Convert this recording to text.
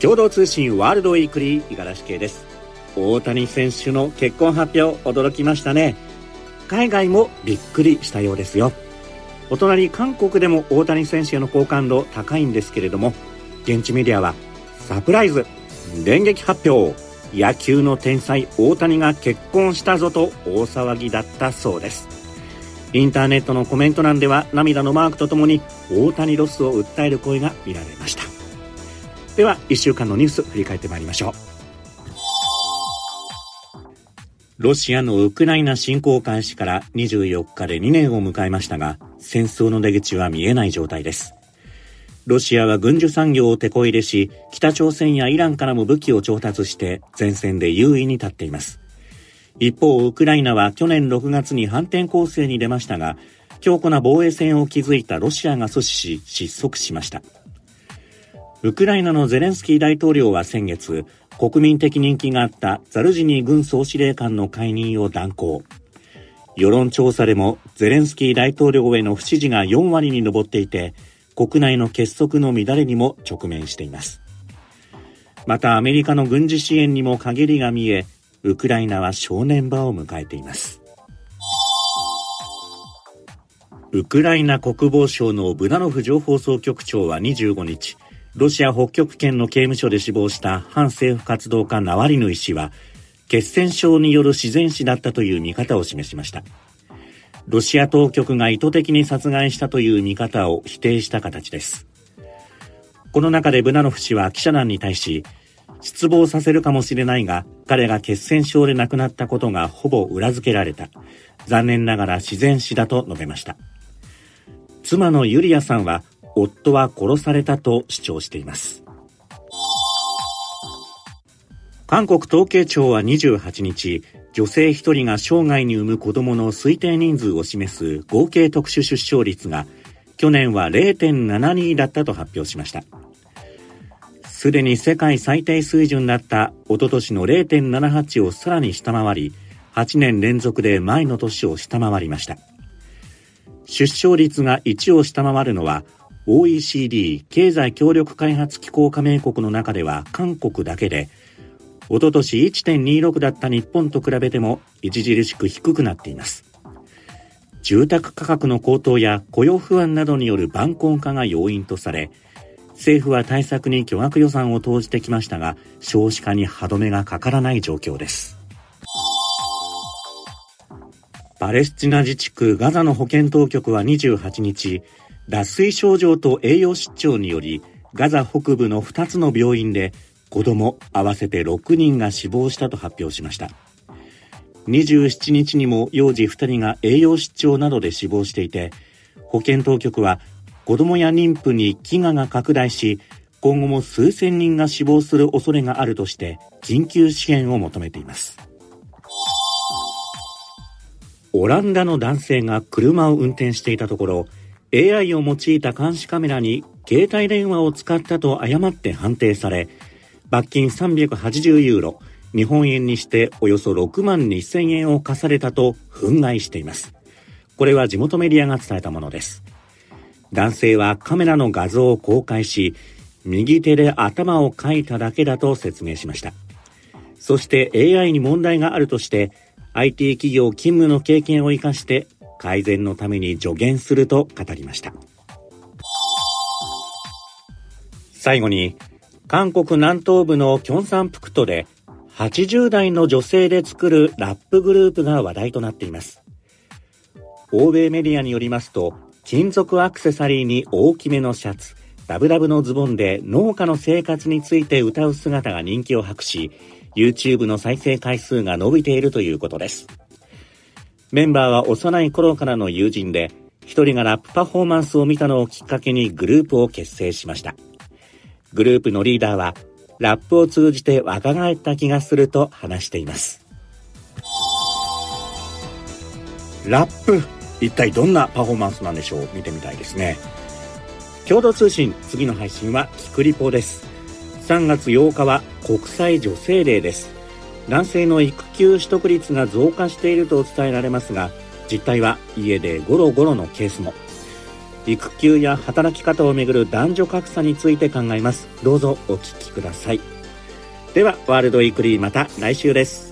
共同通信ワールドウィークリー五十嵐系です。大谷選手の結婚発表驚きましたね。海外もびっくりしたようですよ。お隣韓国でも大谷選手への好感度高いんですけれども現地メディアはサプライズ電撃発表。野球の天才大谷が結婚したぞと大騒ぎだったそうです。インターネットのコメント欄では涙のマークとともに大谷ロスを訴える声が見られました。では1週間のニュース振り返ってまいりましょう。ロシアのウクライナ侵攻開始から24日で2年を迎えましたが戦争の出口は見えない状態です。ロシアは軍需産業を手こ入れし北朝鮮やイランからも武器を調達して前線で優位に立っています。一方ウクライナは去年6月に反転攻勢に出ましたが強固な防衛線を築いたロシアが阻止し失速しました。ウクライナのゼレンスキー大統領は先月、国民的人気があったザルジニー軍総司令官の解任を断行。世論調査でもゼレンスキー大統領への不支持が4割に上っていて、国内の結束の乱れにも直面しています。またアメリカの軍事支援にも陰りが見え、ウクライナは正念場を迎えています。ウクライナ国防省のブナノフ情報総局長は25日、ロシア北極圏の刑務所で死亡した反政府活動家ナワリヌイ氏は血栓症による自然死だったという見方を示しました。ロシア当局が意図的に殺害したという見方を否定した形です。この中でブナノフ氏は記者団に対し失望させるかもしれないが彼が血栓症で亡くなったことがほぼ裏付けられた。残念ながら自然死だと述べました。妻のユリアさんは夫は殺されたと主張しています。韓国統計庁は28日女性1人が生涯に産む子供の推定人数を示す合計特殊出生率が去年は0.72だったと発表しました。すでに世界最低水準だったおととしの0.78をさらに下回り8年連続で前の年を下回りました。出生率が1を下回るのは OECD 経済協力開発機構加盟国の中では韓国だけで、おととし1.26だった日本と比べても著しく低くなっています。住宅価格の高騰や雇用不安などによる晩婚化が要因とされ、政府は対策に巨額予算を投じてきましたが、少子化に歯止めがかからない状況です。パレスチナ自治区ガザの保健当局は28日、脱水症状と栄養失調によりガザ北部の2つの病院で子供合わせて6人が死亡したと発表しました。27日にも幼児2人が栄養失調などで死亡していて保健当局は子供や妊婦に飢餓が拡大し今後も数千人が死亡する恐れがあるとして緊急支援を求めています。オランダの男性が車を運転していたところ AI を用いた監視カメラに携帯電話を使ったと誤って判定され、罰金380ユーロ、日本円にしておよそ6万2000円を課されたと憤慨しています。これは地元メディアが伝えたものです。男性はカメラの画像を公開し、右手で頭をかいただけだと説明しました。そして AI に問題があるとして、IT 企業勤務の経験を生かして改善のために助言すると語りました。最後に韓国南東部のキョンサンプクトで80代の女性で作るラップグループが話題となっています。欧米メディアによりますと金属アクセサリーに大きめのシャツラブラブのズボンで農家の生活について歌う姿が人気を博し YouTube の再生回数が伸びているということです。メンバーは幼い頃からの友人で、一人がラップパフォーマンスを見たのをきっかけにグループを結成しました。グループのリーダーは、ラップを通じて若返った気がすると話しています。ラップ、一体どんなパフォーマンスなんでしょう？見てみたいですね。共同通信、次の配信はキクリポです。3月8日は国際女性デーです。男性の育休取得率が増加していると伝えられますが実態は家でゴロゴロのケースも。育休や働き方をめぐる男女格差について考えます。どうぞお聞きください。ではワールドウィークリーまた来週です。